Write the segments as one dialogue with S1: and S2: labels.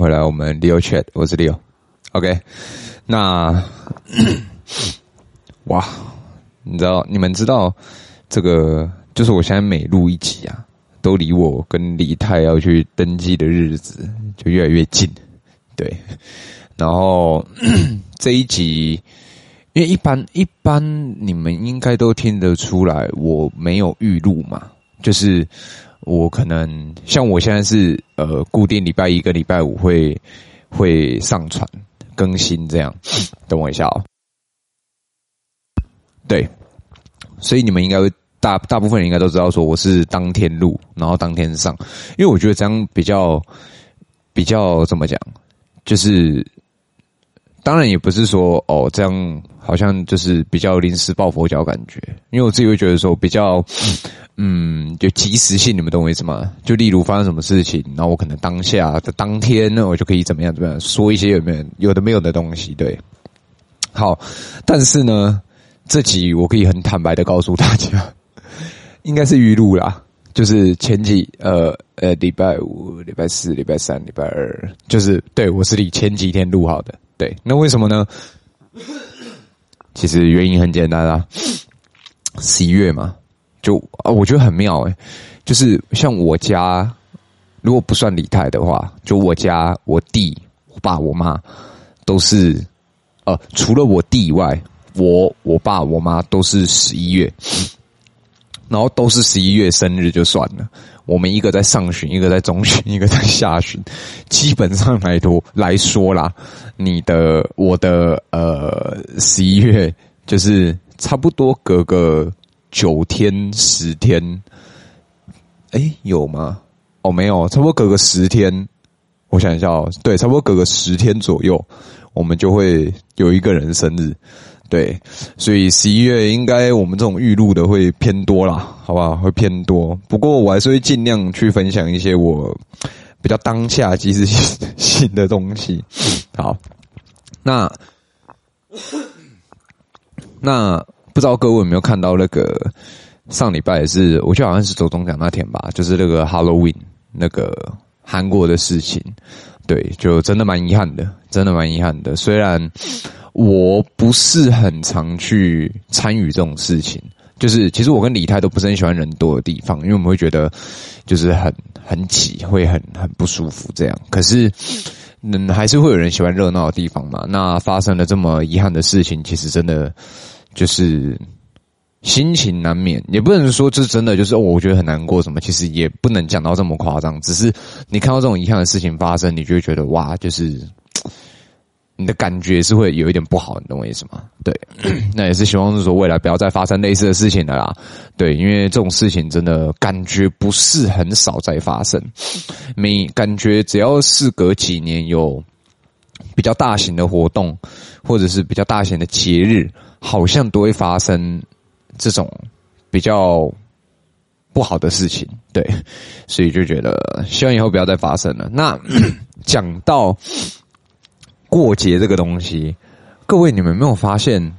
S1: 回来，我们 Leo Chat，我是 Leo。OK，那 哇，你知道，你们知道这个，就是我现在每录一集啊，都离我跟李太要去登记的日子就越来越近。对，然后 这一集，因为一般一般你们应该都听得出来，我没有预录嘛，就是。我可能像我现在是呃固定礼拜一跟礼拜五会会上传更新这样，等我一下哦。对，所以你们应该会大大部分人应该都知道说我是当天录，然后当天上，因为我觉得这样比较比较怎么讲，就是当然也不是说哦这样好像就是比较临时抱佛脚感觉，因为我自己会觉得说比较。嗯就及时性，你们懂我意思吗？就例如发生什么事情，然后我可能当下的当天呢，我就可以怎么样怎么样说一些有没有有的没有的东西，对。好，但是呢，这集我可以很坦白的告诉大家，应该是预录啦，就是前几呃呃礼拜五、礼拜四、礼拜三、礼拜二，就是对我是你前几天录好的，对。那为什么呢？其实原因很简单啊，十一月嘛。就啊，我觉得很妙诶，就是像我家，如果不算李太的话，就我家我弟、我爸、我妈都是，呃，除了我弟以外，我、我爸、我妈都是十一月，然后都是十一月生日就算了。我们一个在上旬，一个在中旬，一个在下旬，基本上来说来说啦，你的我的呃十一月就是差不多隔个。九天十天，哎，有吗？哦，没有，差不多隔个十天。我想一下哦，对，差不多隔个十天左右，我们就会有一个人生日。对，所以十一月应该我们这种预录的会偏多啦，好不好？会偏多。不过我还是会尽量去分享一些我比较当下即时性的东西。好，那那。不知道各位有没有看到那个上礼拜也是，我记得好像是走中奖那天吧，就是那个 Halloween 那个韩国的事情，对，就真的蛮遗憾的，真的蛮遗憾的。虽然我不是很常去参与这种事情，就是其实我跟李太都不是很喜欢人多的地方，因为我们会觉得就是很很挤，会很很不舒服这样。可是，嗯，还是会有人喜欢热闹的地方嘛。那发生了这么遗憾的事情，其实真的。就是心情难免，也不能说这真的就是我觉得很难过什么，其实也不能讲到这么夸张。只是你看到这种遗憾的事情发生，你就会觉得哇，就是你的感觉是会有一点不好，你懂我意思吗？对，那也是希望是说未来不要再发生类似的事情了啦。对，因为这种事情真的感觉不是很少再发生，每感觉只要事隔几年有比较大型的活动，或者是比较大型的节日。好像都会发生这种比较不好的事情，对，所以就觉得希望以后不要再发生了。那 讲到过节这个东西，各位你们有没有发现，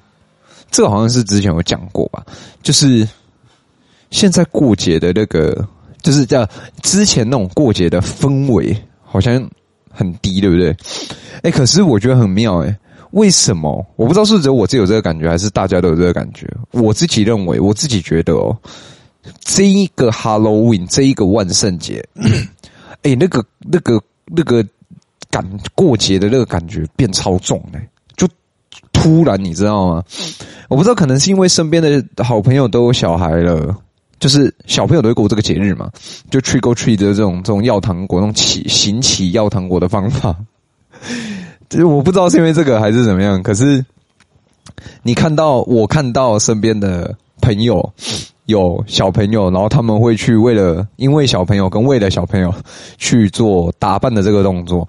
S1: 这个好像是之前有讲过吧？就是现在过节的那个，就是叫之前那种过节的氛围，好像很低，对不对？哎，可是我觉得很妙，哎。为什么？我不知道是不是只有我自己有这个感觉，还是大家都有这个感觉。我自己认为，我自己觉得哦，这一个 Halloween，这一个万圣节，哎，那个、那个、那个感过节的那个感觉变超重嘞，就突然你知道吗？我不知道，可能是因为身边的好朋友都有小孩了，就是小朋友都会过这个节日嘛，就 trick or treat 的这种这种要糖果，那种起行乞要糖果的方法。其实我不知道是因为这个还是怎么样，可是你看到我看到身边的朋友有小朋友，然后他们会去为了因为小朋友跟为了小朋友去做打扮的这个动作，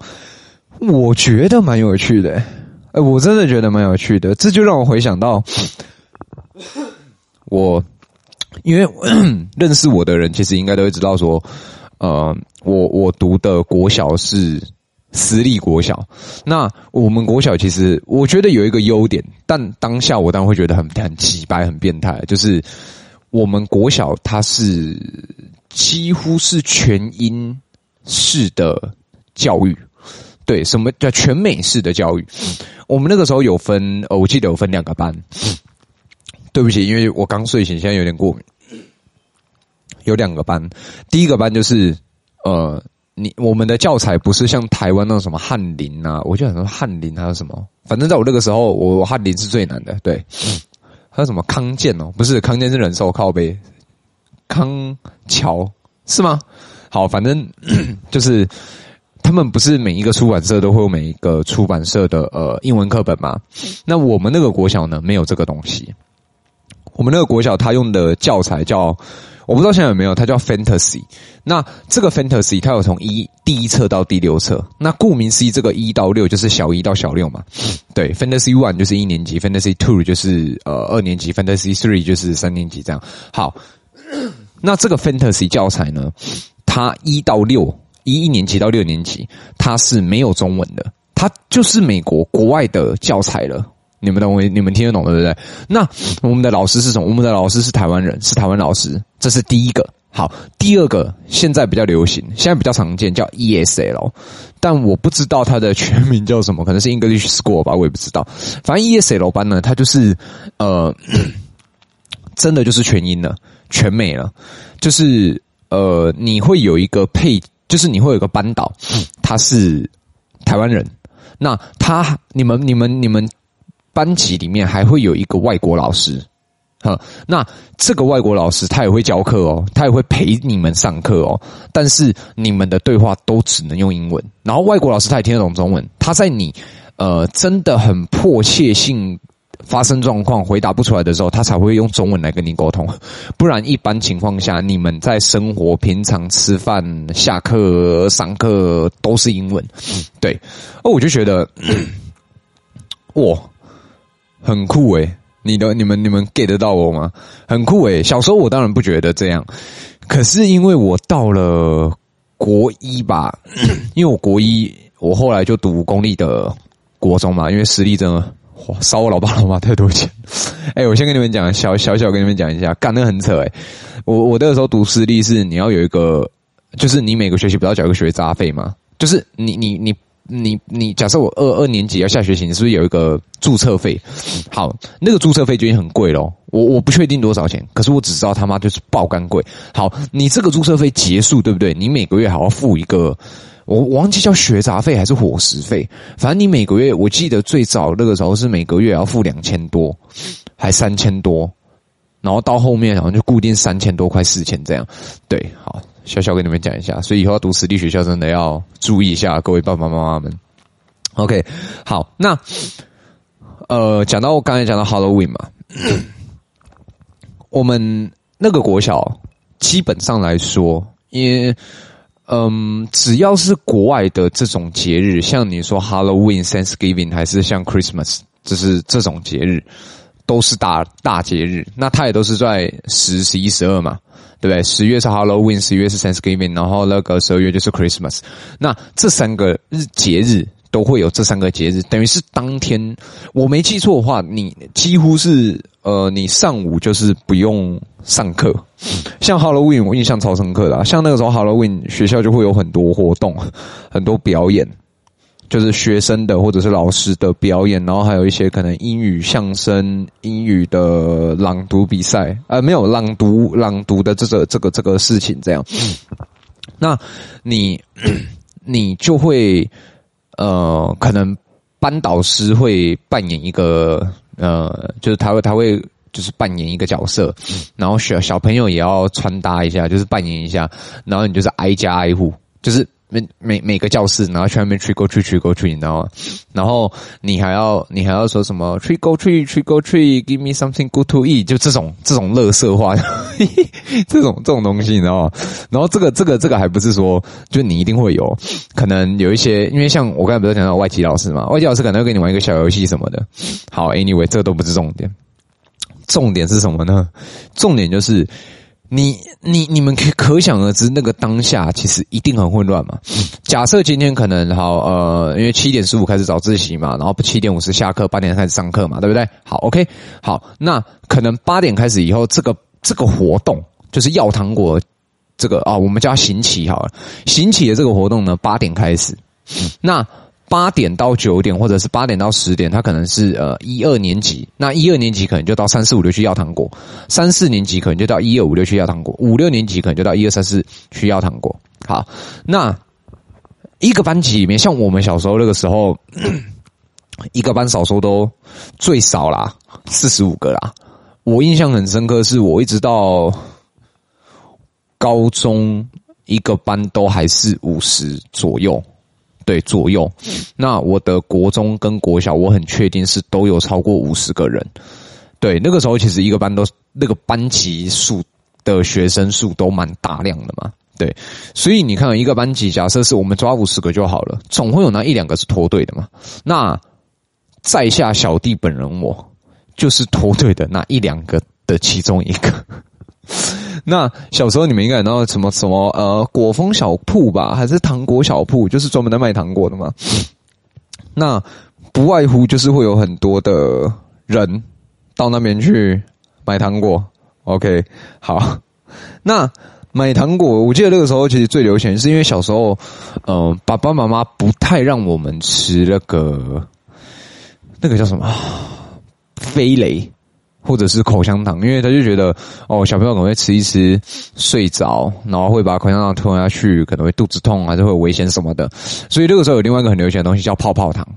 S1: 我觉得蛮有趣的。哎，我真的觉得蛮有趣的，这就让我回想到我，因为 认识我的人其实应该都会知道说，呃，我我读的国小是。私立国小，那我们国小其实我觉得有一个优点，但当下我当然会觉得很很奇葩、很变态，就是我们国小它是几乎是全英式的教育。对，什么叫全美式的教育？我们那个时候有分，呃，我记得有分两个班。对不起，因为我刚睡醒，现在有点过敏。有两个班，第一个班就是，呃，你我们的教材不是像台湾那种什么翰林啊，我就想说翰林还有什么，反正在我那个时候，我翰林是最难的。对，还有什么康健哦，不是康健是人寿靠背，康桥是吗？好，反正 就是。他们不是每一个出版社都会有每一个出版社的呃英文课本吗？那我们那个国小呢，没有这个东西。我们那个国小他用的教材叫，我不知道现在有没有，它叫 Fantasy。那这个 Fantasy 它有从一第一册到第六册。那顾名思义，这个一到六就是小一到小六嘛。对，Fantasy One 就是一年级，Fantasy Two 就是呃二年级，Fantasy Three 就是三年级这样。好，那这个 Fantasy 教材呢，它一到六。一一年级到六年级，它是没有中文的，它就是美国国外的教材了。你们懂我？你们听得懂对不对？那我们的老师是什么？我们的老师是台湾人，是台湾老师。这是第一个。好，第二个现在比较流行，现在比较常见叫 ESL，但我不知道它的全名叫什么，可能是 English School 吧，我也不知道。反正 ESL 班呢，它就是呃，真的就是全英了，全美了，就是呃，你会有一个配。就是你会有一个班导，他是台湾人，那他你们你们你们班级里面还会有一个外国老师，哈，那这个外国老师他也会教课哦，他也会陪你们上课哦，但是你们的对话都只能用英文，然后外国老师他也听得懂中文，他在你呃真的很迫切性。发生状况回答不出来的时候，他才会用中文来跟你沟通。不然，一般情况下，你们在生活、平常吃饭、下课、上课都是英文。对，哦，我就觉得，哇，很酷诶！你的、你们、你们 get 得到我吗？很酷诶！小时候我当然不觉得这样，可是因为我到了国一吧，因为我国一，我后来就读公立的国中嘛，因为实力真的。哇，烧我老爸老妈太多钱！哎、我先跟你们讲，小小小跟你们讲一下，干得很扯哎、欸！我我那个时候读私立是你要有一个，就是你每个学期不要缴一个学杂费嘛，就是你你你你你，假设我二二年级要下学期，你是不是有一个注册费？好，那个注册费就已经很贵咯。我我不确定多少钱，可是我只知道他妈就是爆肝贵。好，你这个注册费结束对不对？你每个月还要付一个。我我忘记叫学杂费还是伙食费，反正你每个月，我记得最早那个时候是每个月要付两千多，还三千多，然后到后面好像就固定三千多块四千这样。对，好，小小跟你们讲一下，所以以后要读私立学校真的要注意一下，各位爸爸妈妈们。OK，好，那呃，讲到我刚才讲到 Halloween 嘛，我们那个国小基本上来说，因为嗯，只要是国外的这种节日，像你说 Halloween、Thanksgiving，还是像 Christmas，就是这种节日，都是大大节日。那它也都是在十、十一、十二嘛，对不对？十月是 Halloween，十一月是 Thanksgiving，然后那个十二月就是 Christmas。那这三个日节日都会有这三个节日，等于是当天，我没记错的话，你几乎是呃，你上午就是不用上课。像 Halloween，我印象超深刻的啊，像那个时候 Halloween 学校就会有很多活动，很多表演，就是学生的或者是老师的表演，然后还有一些可能英语相声、英语的朗读比赛，呃，没有朗读朗读的这个这个这个事情这样。那你你就会呃，可能班导师会扮演一个呃，就是他会他会。就是扮演一个角色，然后小小朋友也要穿搭一下，就是扮演一下，然后你就是挨家挨户，就是每每每个教室，然后去外面 trick or treat trick or treat，你知道吗？然后你还要你还要说什么 trick or treat trick or treat，give me something good to eat，就这种这种乐色话，这种 这种东西，你知道吗？然后这个这个这个还不是说，就你一定会有，可能有一些，因为像我刚才不是讲到外籍老师嘛，外籍老师可能会跟你玩一个小游戏什么的。好，anyway，这都不是重点。重点是什么呢？重点就是你你你们可可想而知，那个当下其实一定很混乱嘛。假设今天可能好呃，因为七点十五开始早自习嘛，然后七点五十下课，八点开始上课嘛，对不对？好，OK，好，那可能八点开始以后，这个这个活动就是要糖果这个啊，我们叫它行乞好了。行乞的这个活动呢，八点开始，那八点到九点，或者是八点到十点，他可能是呃一二年级。那一二年级可能就到三四五六去要糖果，三四年级可能就到一二五六去要糖果，五六年级可能就到一二三四去要糖果。好，那一个班级里面，像我们小时候那个时候，一个班少说都最少啦，四十五个啦。我印象很深刻，是我一直到高中，一个班都还是五十左右。对，左右。那我的国中跟国小，我很确定是都有超过五十个人。对，那个时候其实一个班都那个班级数的学生数都蛮大量的嘛。对，所以你看一个班级，假设是我们抓五十个就好了，总会有那一两个是脱队的嘛。那在下小弟本人，我就是脱队的那一两个的其中一个。那小时候你们应该知道什么什么呃果风小铺吧，还是糖果小铺，就是专门在卖糖果的嘛。那不外乎就是会有很多的人到那边去买糖果。OK，好，那买糖果，我记得那个时候其实最流行，是因为小时候，呃，爸爸妈妈不太让我们吃那个那个叫什么飞雷。或者是口香糖，因为他就觉得哦，小朋友可能会吃一吃睡着，然后会把口香糖吞下去，可能会肚子痛，还是会有危险什么的。所以这个时候有另外一个很流行的东西叫泡泡糖。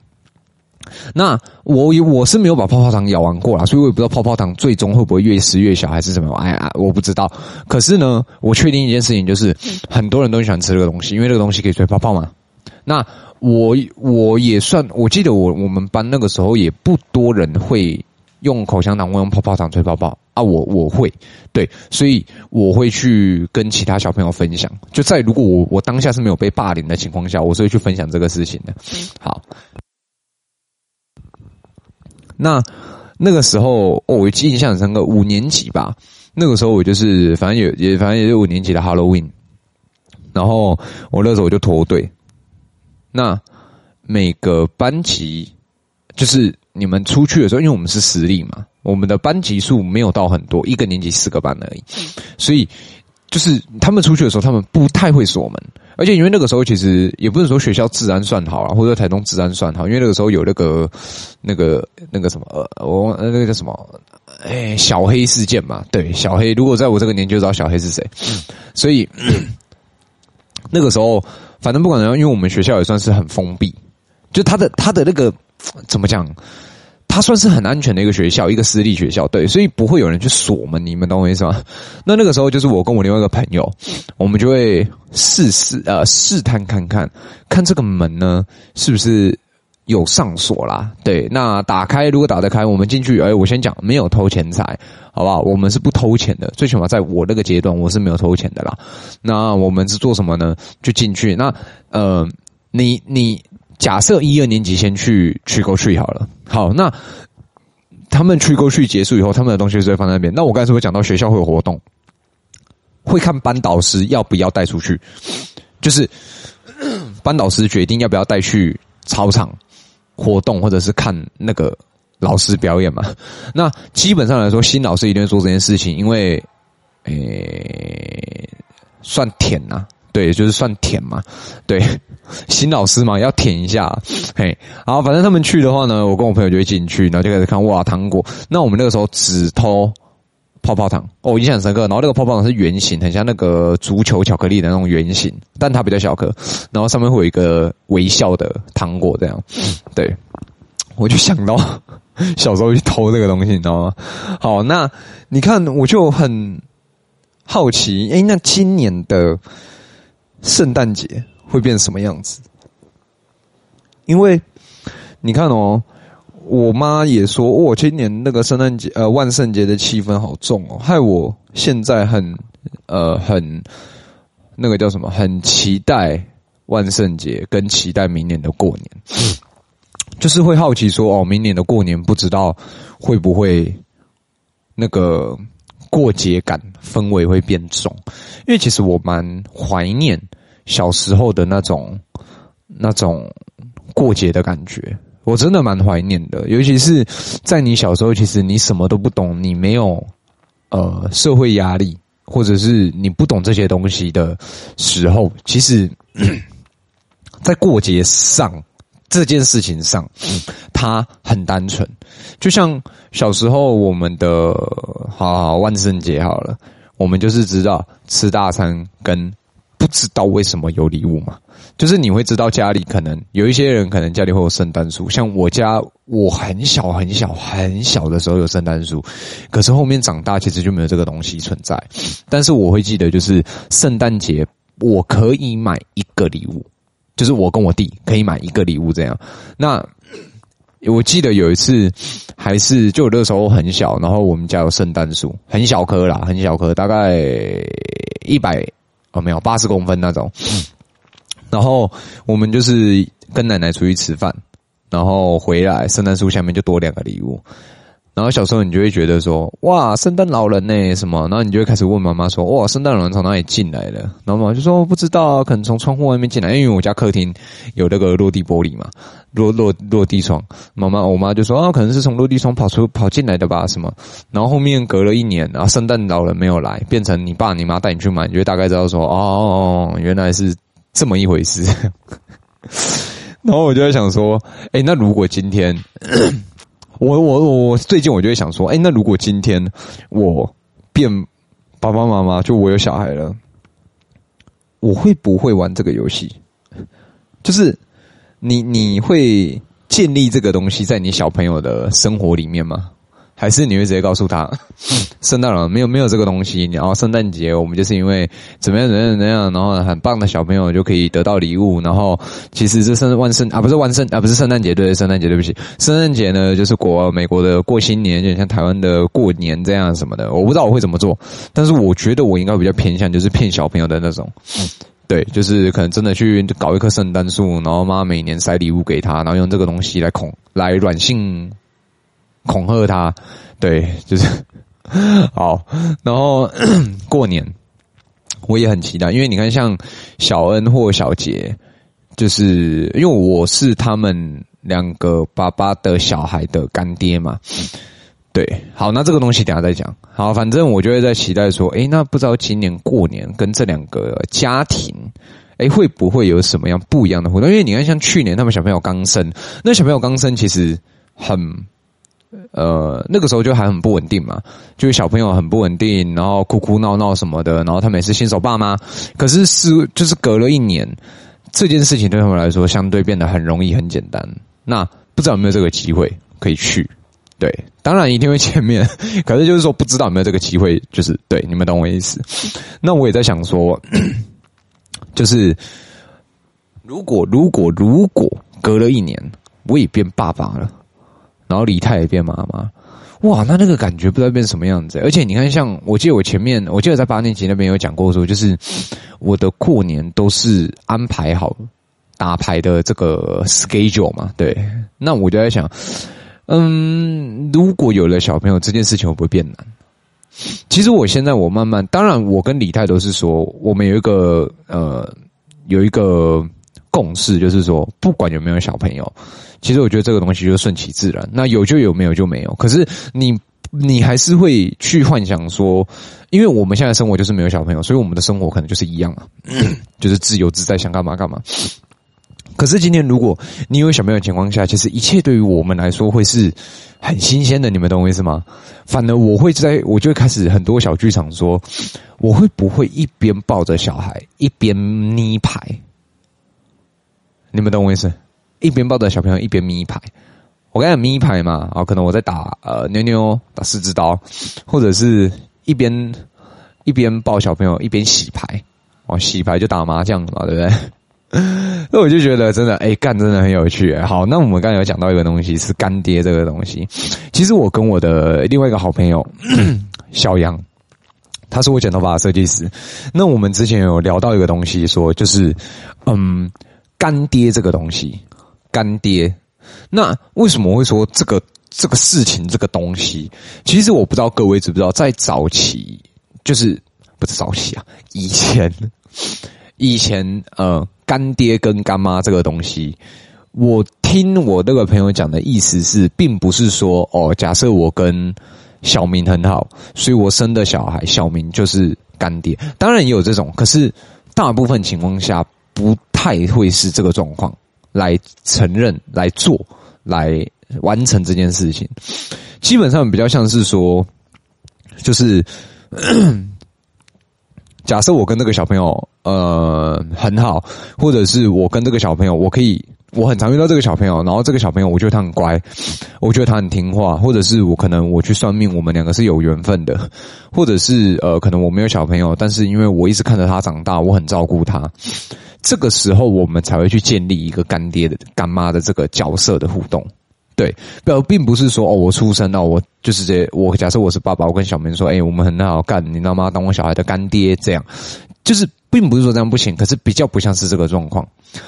S1: 那我我是没有把泡泡糖咬完过啦，所以我也不知道泡泡糖最终会不会越吃越小，还是什么？哎呀，我不知道。可是呢，我确定一件事情，就是很多人都喜欢吃这个东西，因为这个东西可以吹泡泡嘛。那我我也算，我记得我我们班那个时候也不多人会。用口香糖，我用泡泡糖吹泡泡啊！我我会对，所以我会去跟其他小朋友分享。就在如果我我当下是没有被霸凌的情况下，我是会去分享这个事情的。好，那那个时候哦，我记印象很深刻，五年级吧。那个时候我就是反正也也反正也是五年级的 Halloween，然后我那时候我就脱队。那每个班级就是。你们出去的时候，因为我们是私立嘛，我们的班级数没有到很多，一个年级四个班而已，所以就是他们出去的时候，他们不太会锁门，而且因为那个时候其实也不是说学校治安算好啊，或者台东治安算好，因为那个时候有那个那个那个什么呃，我那个叫什么哎小黑事件嘛，对小黑，如果在我这个年纪就知道小黑是谁，所以 那个时候反正不管怎样，因为我们学校也算是很封闭，就他的他的那个怎么讲？它算是很安全的一个学校，一个私立学校，对，所以不会有人去锁门，你们懂我意思吗？那那个时候就是我跟我另外一个朋友，我们就会试试呃试探看看，看这个门呢是不是有上锁啦？对，那打开如果打得开，我们进去。哎，我先讲没有偷钱财，好不好？我们是不偷钱的，最起码在我那个阶段我是没有偷钱的啦。那我们是做什么呢？就进去。那呃，你你。假设一二年级先去 trick or treat 好了，好，那他们 trick or treat 结束以后，他们的东西就会放在那边。那我刚才是不是讲到学校会有活动，会看班导师要不要带出去，就是 班导师决定要不要带去操场活动，或者是看那个老师表演嘛。那基本上来说，新老师一定会做这件事情，因为诶、算甜呐、对，就是算舔嘛，对，新老师嘛，要舔一下，嘿，然后反正他们去的话呢，我跟我朋友就会进去，然后就开始看哇糖果。那我们那个时候只偷泡泡糖，哦，印象深刻。然后那个泡泡糖是圆形，很像那个足球巧克力的那种圆形，但它比较小颗，然后上面会有一个微笑的糖果，这样。对，我就想到 小时候去偷这个东西，你知道吗？好，那你看，我就很好奇，哎，那今年的。圣诞节会变什么样子？因为你看哦，我妈也说，我、哦、今年那个圣诞节呃万圣节的气氛好重哦，害我现在很呃很那个叫什么，很期待万圣节，跟期待明年的过年，就是会好奇说哦，明年的过年不知道会不会那个。过节感氛围会变重，因为其实我蛮怀念小时候的那种那种过节的感觉，我真的蛮怀念的。尤其是在你小时候，其实你什么都不懂，你没有呃社会压力，或者是你不懂这些东西的时候，其实 在过节上这件事情上，他很单纯。就像小时候我们的好好万圣节好了，我们就是知道吃大餐跟不知道为什么有礼物嘛。就是你会知道家里可能有一些人，可能家里会有圣诞树。像我家，我很小很小很小的时候有圣诞树，可是后面长大其实就没有这个东西存在。但是我会记得，就是圣诞节我可以买一个礼物，就是我跟我弟可以买一个礼物这样。那我记得有一次，还是就那时候很小，然后我们家有圣诞树，很小棵啦，很小棵，大概一百哦没有八十公分那种。然后我们就是跟奶奶出去吃饭，然后回来，圣诞树下面就多两个礼物。然后小时候你就会觉得说，哇，圣诞老人呢？什么？然后你就会开始问妈妈说，哇，圣诞老人从哪里进来的？然后妈妈就说不知道，可能从窗户外面进来，因为我家客厅有那个落地玻璃嘛，落落落地窗。妈妈，我妈就说啊，可能是从落地窗跑出跑进来的吧？什么？然后后面隔了一年，然后圣诞老人没有来，变成你爸你妈带你去买，你就大概知道说，哦，原来是。这么一回事，然后我就在想说，哎，那如果今天，我我我最近我就会想说，哎，那如果今天我变爸爸妈妈，就我有小孩了，我会不会玩这个游戏？就是你你会建立这个东西在你小朋友的生活里面吗？还是你会直接告诉他，圣诞老人没有没有这个东西，然后圣诞节我们就是因为怎么样怎么样怎么样，然后很棒的小朋友就可以得到礼物，然后其实这圣万圣啊不是万圣啊不是圣诞节，对圣诞节对不起，圣诞节呢就是国美国的过新年，就像台湾的过年这样什么的，我不知道我会怎么做，但是我觉得我应该比较偏向就是骗小朋友的那种，对，就是可能真的去搞一棵圣诞树，然后妈每年塞礼物给他，然后用这个东西来恐来软性。恐吓他，对，就是好。然后过年，我也很期待，因为你看，像小恩或小杰，就是因为我是他们两个爸爸的小孩的干爹嘛。对，好，那这个东西等下再讲。好，反正我就会在期待说，诶，那不知道今年过年跟这两个家庭，诶，会不会有什么样不一样的活动？因为你看，像去年他们小朋友刚生，那小朋友刚生其实很。呃，那个时候就还很不稳定嘛，就是小朋友很不稳定，然后哭哭闹闹什么的，然后他们也是新手爸妈。可是是就是隔了一年，这件事情对他们来说相对变得很容易、很简单。那不知道有没有这个机会可以去？对，当然一定会见面，可是就是说不知道有没有这个机会，就是对，你们懂我意思。那我也在想说，就是如果如果如果隔了一年，我也变爸爸了。然后李太也变妈妈，哇，那那个感觉不知道变什么样子。而且你看，像我记得我前面，我记得在八年级那边有讲过说，就是我的过年都是安排好打牌的这个 schedule 嘛。对，那我就在想，嗯，如果有了小朋友，这件事情会不会变难？其实我现在我慢慢，当然我跟李太都是说，我们有一个呃有一个共识，就是说不管有没有小朋友。其实我觉得这个东西就顺其自然，那有就有，没有就没有。可是你你还是会去幻想说，因为我们现在生活就是没有小朋友，所以我们的生活可能就是一样啊，就是自由自在，想干嘛干嘛。可是今天如果你有小朋友的情况下，其实一切对于我们来说会是很新鲜的，你们懂我意思吗？反而我会在，我就会开始很多小剧场说，我会不会一边抱着小孩一边捏牌？你们懂我意思？一边抱着小朋友一边咪牌，我跟你讲咪牌嘛，啊，可能我在打呃妞妞打四只刀，或者是一边一边抱小朋友一边洗牌，哦，洗牌就打麻将嘛，对不对？那我就觉得真的，哎，干真的很有趣。好，那我们刚才有讲到一个东西是干爹这个东西，其实我跟我的另外一个好朋友 小杨，他是我剪头发的设计师，那我们之前有聊到一个东西，说就是嗯干爹这个东西。干爹，那为什么会说这个这个事情这个东西？其实我不知道各位知不知道，在早期就是不是早期啊，以前以前呃，干爹跟干妈这个东西，我听我那个朋友讲的意思是，并不是说哦，假设我跟小明很好，所以我生的小孩小明就是干爹。当然也有这种，可是大部分情况下不。太会是这个状况来承认、来做、来完成这件事情。基本上比较像是说，就是 假设我跟这个小朋友呃很好，或者是我跟这个小朋友，我可以。我很常遇到这个小朋友，然后这个小朋友我觉得他很乖，我觉得他很听话，或者是我可能我去算命，我们两个是有缘分的，或者是呃，可能我没有小朋友，但是因为我一直看着他长大，我很照顾他，这个时候我们才会去建立一个干爹的干妈的这个角色的互动，对，并并不是说哦，我出生了，我就是这，我假设我是爸爸，我跟小明说，哎，我们很好干，你知道吗？当我小孩的干爹，这样就是。并不是说这样不行，可是比较不像是这个状况。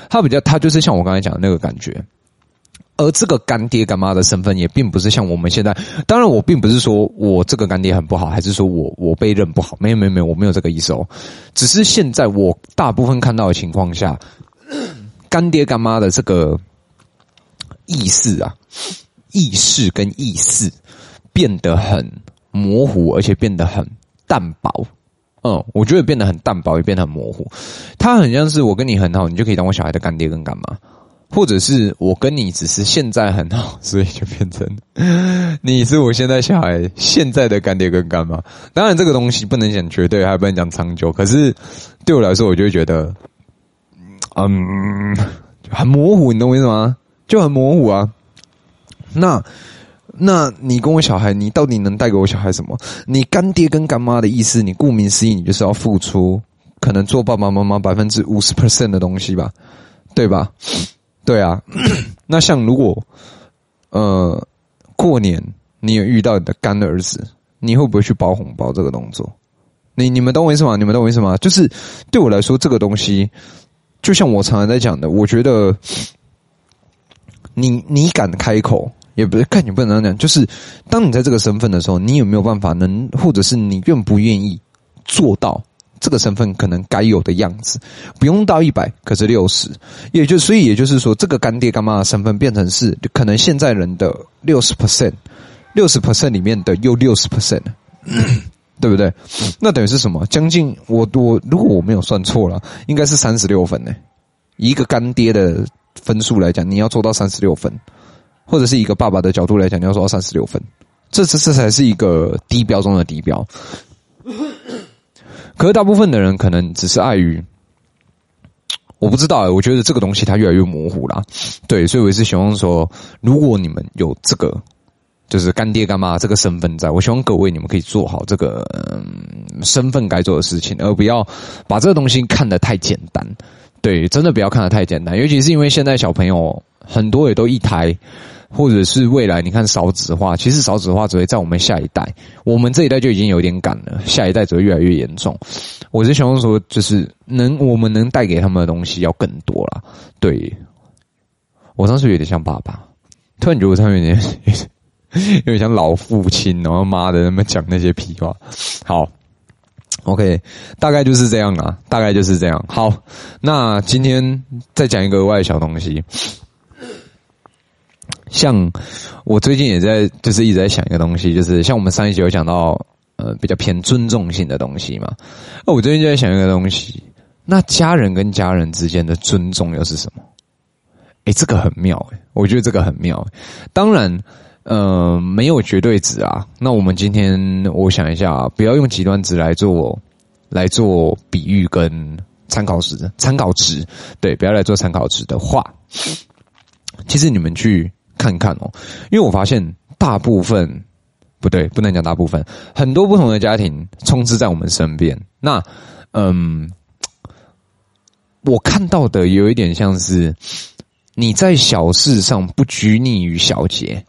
S1: 他比较，他就是像我刚才讲的那个感觉。而这个干爹干妈的身份也并不是像我们现在。当然，我并不是说我这个干爹很不好，还是说我我被认不好？没有没有没有，我没有这个意思哦。只是现在我大部分看到的情况下，干爹干妈的这个意识啊，意识跟意识变得很模糊，而且变得很淡薄。嗯，我觉得变得很淡薄，也变得很模糊。他很像是我跟你很好，你就可以当我小孩的干爹跟干妈，或者是我跟你只是现在很好，所以就变成你是我现在小孩现在的干爹跟干妈。当然，这个东西不能讲绝对，还不能讲长久。可是对我来说，我就会觉得，嗯，很模糊，你懂我意思吗？就很模糊啊。那。那你跟我小孩，你到底能带给我小孩什么？你干爹跟干妈的意思，你顾名思义，你就是要付出，可能做爸爸妈妈百分之五十 percent 的东西吧，对吧？对啊。那像如果，呃，过年你有遇到你的干儿子，你会不会去包红包这个动作？你你们懂我意思吗？你们懂我意思吗？就是对我来说，这个东西，就像我常常在讲的，我觉得，你你敢开口。也不是看你不能这样讲，就是当你在这个身份的时候，你有没有办法能，或者是你愿不愿意做到这个身份可能该有的样子？不用到一百，可是六十，也就所以也就是说，这个干爹干妈的身份变成是可能现在人的六十 percent，六十 percent 里面的又六十 percent，对不对？那等于是什么？将近我我如果我没有算错了，应该是三十六分呢。一个干爹的分数来讲，你要做到三十六分。或者是一个爸爸的角度来讲，你要做到三十六分，这这这才是一个低标中的低标。可是大部分的人可能只是碍于，我不知道，我觉得这个东西它越来越模糊了。对，所以我也是希望说，如果你们有这个，就是干爹干妈这个身份在，我希望各位你们可以做好这个嗯身份该做的事情，而不要把这个东西看得太简单。对，真的不要看得太简单，尤其是因为现在小朋友很多也都一胎。或者是未来，你看少子化，其实少子化只会在我们下一代，我们这一代就已经有点赶了，下一代只会越来越严重。我是想说，就是能我们能带给他们的东西要更多了。对，我当时有点像爸爸，突然觉得我他们有点 有点像老父亲，然后妈的那么讲那些屁话。好，OK，大概就是这样啊，大概就是这样。好，那今天再讲一个额外小东西。像我最近也在，就是一直在想一个东西，就是像我们上一集有讲到，呃，比较偏尊重性的东西嘛。那我最近就在想一个东西，那家人跟家人之间的尊重又是什么？诶，这个很妙诶，我觉得这个很妙。当然，呃，没有绝对值啊。那我们今天我想一下，不要用极端值来做来做比喻跟参考值，参考值，对，不要来做参考值的话，其实你们去。看看哦，因为我发现大部分不对，不能讲大部分，很多不同的家庭充斥在我们身边。那，嗯，我看到的有一点像是你在小事上不拘泥于小节，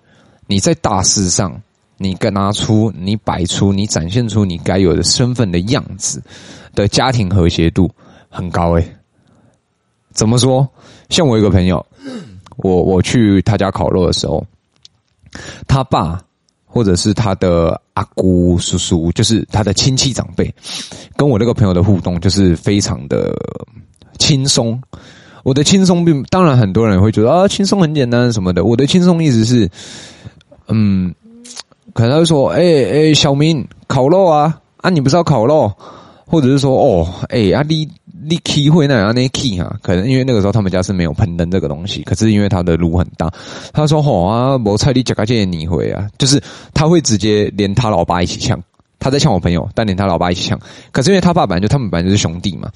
S1: 你在大事上你该拿出、你摆出、你展现出你该有的身份的样子的家庭和谐度很高诶。怎么说？像我一个朋友。我我去他家烤肉的时候，他爸或者是他的阿姑叔叔，就是他的亲戚长辈，跟我那个朋友的互动就是非常的轻松。我的轻松并当然很多人会觉得啊，轻松很简单什么的。我的轻松意思是，嗯，可能他说，哎、哎、小明烤肉啊啊，你不是要烤肉？或者是说，哦，哎、阿、啊、你你 key 会那样那 key 哈，可能因为那个时候他们家是没有喷灯这个东西，可是因为他的炉很大，他说吼啊，我菜你加个这你回啊，就是他会直接连他老爸一起呛。他在呛我朋友，但连他老爸一起呛。可是因为他爸本来就他们本来就是兄弟嘛，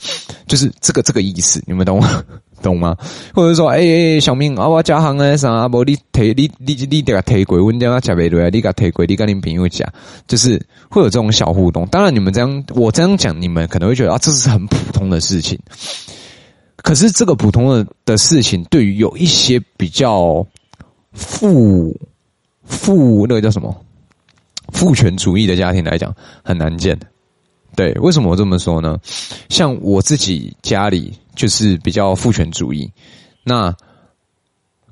S1: 就是这个这个意思，你们懂吗？懂吗？或者说，哎、欸、哎，小明啊，我加行诶啥？无你提你你你得个提过，阮家食袂落啊，你个提过，你跟你朋友讲，就是会有这种小互动。当然，你们这样我这样讲，你们可能会觉得啊，这是很普通的事情。可是这个普通的的事情，对于有一些比较富富那个叫什么？父权主义的家庭来讲很难见的，对，为什么我这么说呢？像我自己家里就是比较父权主义，那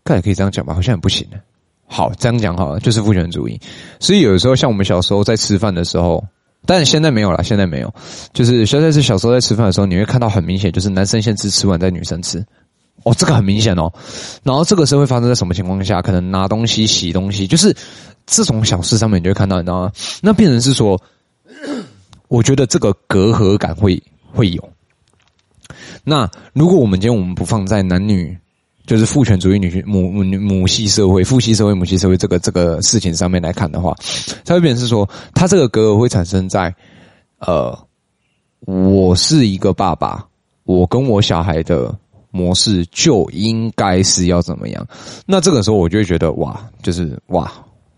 S1: 看可以这样讲吧，好像也不行。好，这样讲好了，就是父权主义。所以有的时候，像我们小时候在吃饭的时候，但现在没有了，现在没有，就是现在是小时候在吃饭的时候，你会看到很明显，就是男生先吃，吃完再女生吃。哦，这个很明显哦。然后这个时候会发生在什么情况下？可能拿东西、洗东西，就是。这种小事上面，你就会看到，你知道吗？那变成是说，我觉得这个隔阂感会会有。那如果我们今天我们不放在男女，就是父权主义女性母母母系社会、父系社会、母系社会这个这个事情上面来看的话，它会变成是说，它这个隔阂会产生在，呃，我是一个爸爸，我跟我小孩的模式就应该是要怎么样？那这个时候我就会觉得，哇，就是哇。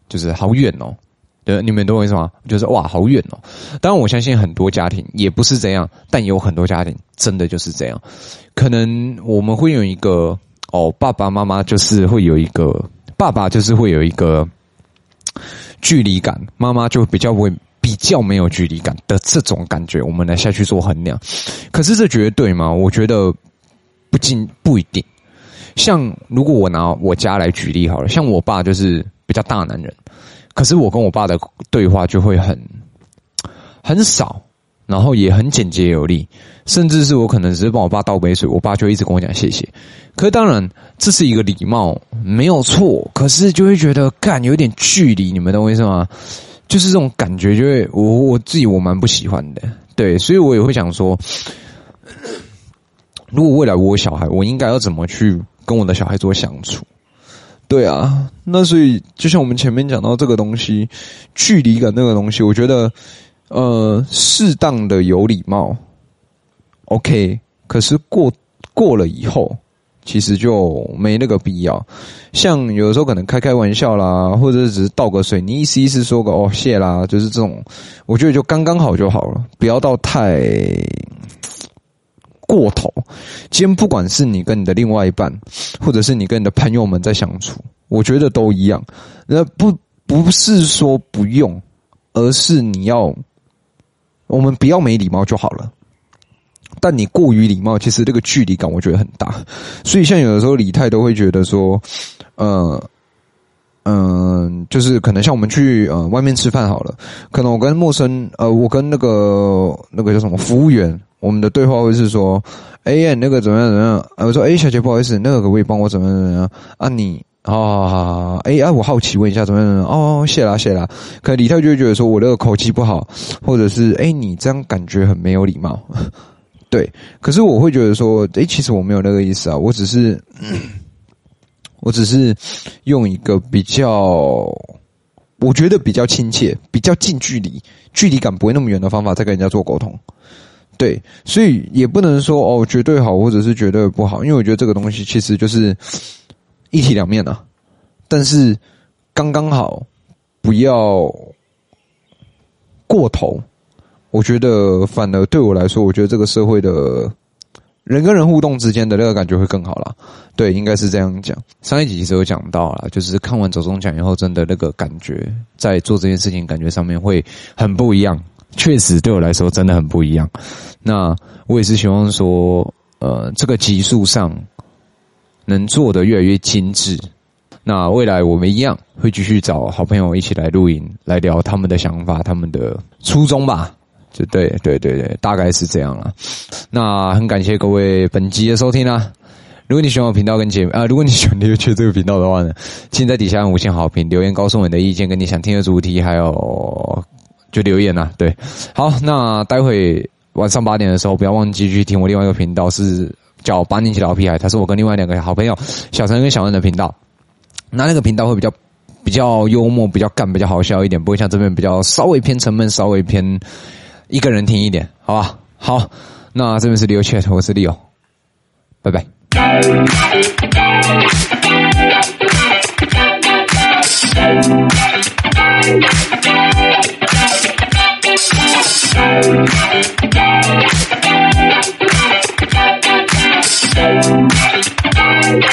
S1: 就是好远哦，对，你们懂我意思吗？就是哇，好远哦。当然，我相信很多家庭也不是这样，但有很多家庭真的就是这样。可能我们会有一个哦，爸爸妈妈就是会有一个爸爸就是会有一个距离感，妈妈就比较会比较没有距离感的这种感觉。我们来下去做衡量，可是这绝对吗？我觉得不尽不一定。像如果我拿我家来举例好了，像我爸就是比较大男人。可是我跟我爸的对话就会很很少，然后也很简洁有力，甚至是我可能只是帮我爸倒杯水，我爸就一直跟我讲谢谢。可是当然这是一个礼貌，没有错。可是就会觉得干有点距离，你们懂我意思吗？就是这种感觉，就会我我自己我蛮不喜欢的。对，所以我也会想说，如果未来我有小孩，我应该要怎么去跟我的小孩做相处？对啊，那所以就像我们前面讲到这个东西，距离感那个东西，我觉得呃，适当的有礼貌，OK，可是过过了以后，其实就没那个必要。像有的时候可能开开玩笑啦，或者只是倒个水，你意思意思说个哦谢啦，就是这种，我觉得就刚刚好就好了，不要到太。过头，今天不管是你跟你的另外一半，或者是你跟你的朋友们在相处，我觉得都一样。那不不是说不用，而是你要，我们不要没礼貌就好了。但你过于礼貌，其实这个距离感我觉得很大。所以像有的时候李太都会觉得说，呃，嗯、就是可能像我们去呃外面吃饭好了，可能我跟陌生呃，我跟那个那个叫什么服务员。我们的对话会是说，哎呀，那个怎么样怎么样？我说，哎，小姐，不好意思，那个可不可以帮我怎么样怎么样？啊，你，好好好好，哎啊，我好奇问一下，怎么样怎么样？哦，谢啦谢啦。可能李太就会觉得说我那个口气不好，或者是哎，你这样感觉很没有礼貌。对，可是我会觉得说，哎，其实我没有那个意思啊，我只是，我只是用一个比较，我觉得比较亲切、比较近距离、距离感不会那么远的方法，在跟人家做沟通。对，所以也不能说哦绝对好，或者是绝对不好，因为我觉得这个东西其实就是一体两面啊。但是刚刚好，不要过头。我觉得反而对我来说，我觉得这个社会的人跟人互动之间的那个感觉会更好啦。对，应该是这样讲。上一集其实有讲到了，就是看完走钟奖以后，真的那个感觉在做这件事情感觉上面会很不一样。确实对我来说真的很不一样。那我也是希望说，呃，这个集数上能做得越来越精致。那未来我们一样会继续找好朋友一起来录音，来聊他们的想法、他们的初衷吧。就对对对对，大概是这样了。那很感谢各位本集的收听啊！如果你喜欢我频道跟节目啊，如果你喜欢留缺这个频道的话呢，请在底下五星好评，留言告诉我你的意见，跟你想听的主题，还有。就留言呐，对，好，那待会晚上八点的时候，不要忘记去听我另外一个频道，是叫八年级老屁孩，他是我跟另外两个好朋友小陈跟小恩的频道。那那个频道会比较比较幽默，比较干，比较好笑一点，不会像这边比较稍微偏沉闷，稍微偏一个人听一点，好吧？好，那这边是 Leo Chat，我是 Leo，拜拜。Thank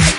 S1: you.